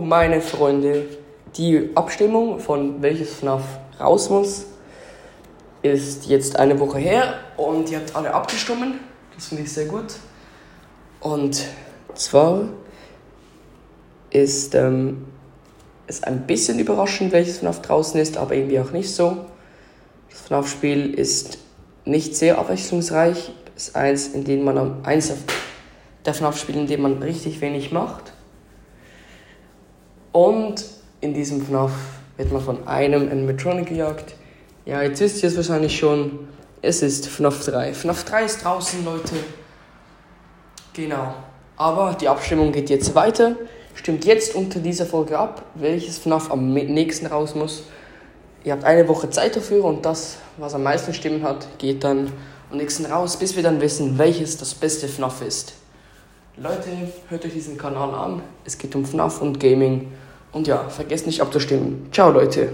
meine Freunde. Die Abstimmung von welches FNAF raus muss, ist jetzt eine Woche her und ihr habt alle abgestimmt. Das finde ich sehr gut. Und zwar ist ähm, es ein bisschen überraschend, welches FNAF draußen ist, aber irgendwie auch nicht so. Das FNAF-Spiel ist nicht sehr abwechslungsreich. Es ist eins, in dem man am eins der FNAF-Spiele, in dem man richtig wenig macht. Und in diesem FNAF wird man von einem Animatronic gejagt. Ja, jetzt wisst ihr es wahrscheinlich schon. Es ist FNAF 3. FNAF 3 ist draußen, Leute. Genau. Aber die Abstimmung geht jetzt weiter. Stimmt jetzt unter dieser Folge ab, welches FNAF am nächsten raus muss. Ihr habt eine Woche Zeit dafür und das, was am meisten Stimmen hat, geht dann am nächsten raus, bis wir dann wissen, welches das beste FNAF ist. Leute, hört euch diesen Kanal an. Es geht um FNAF und Gaming. Und ja, vergesst nicht abzustimmen. Ciao, Leute.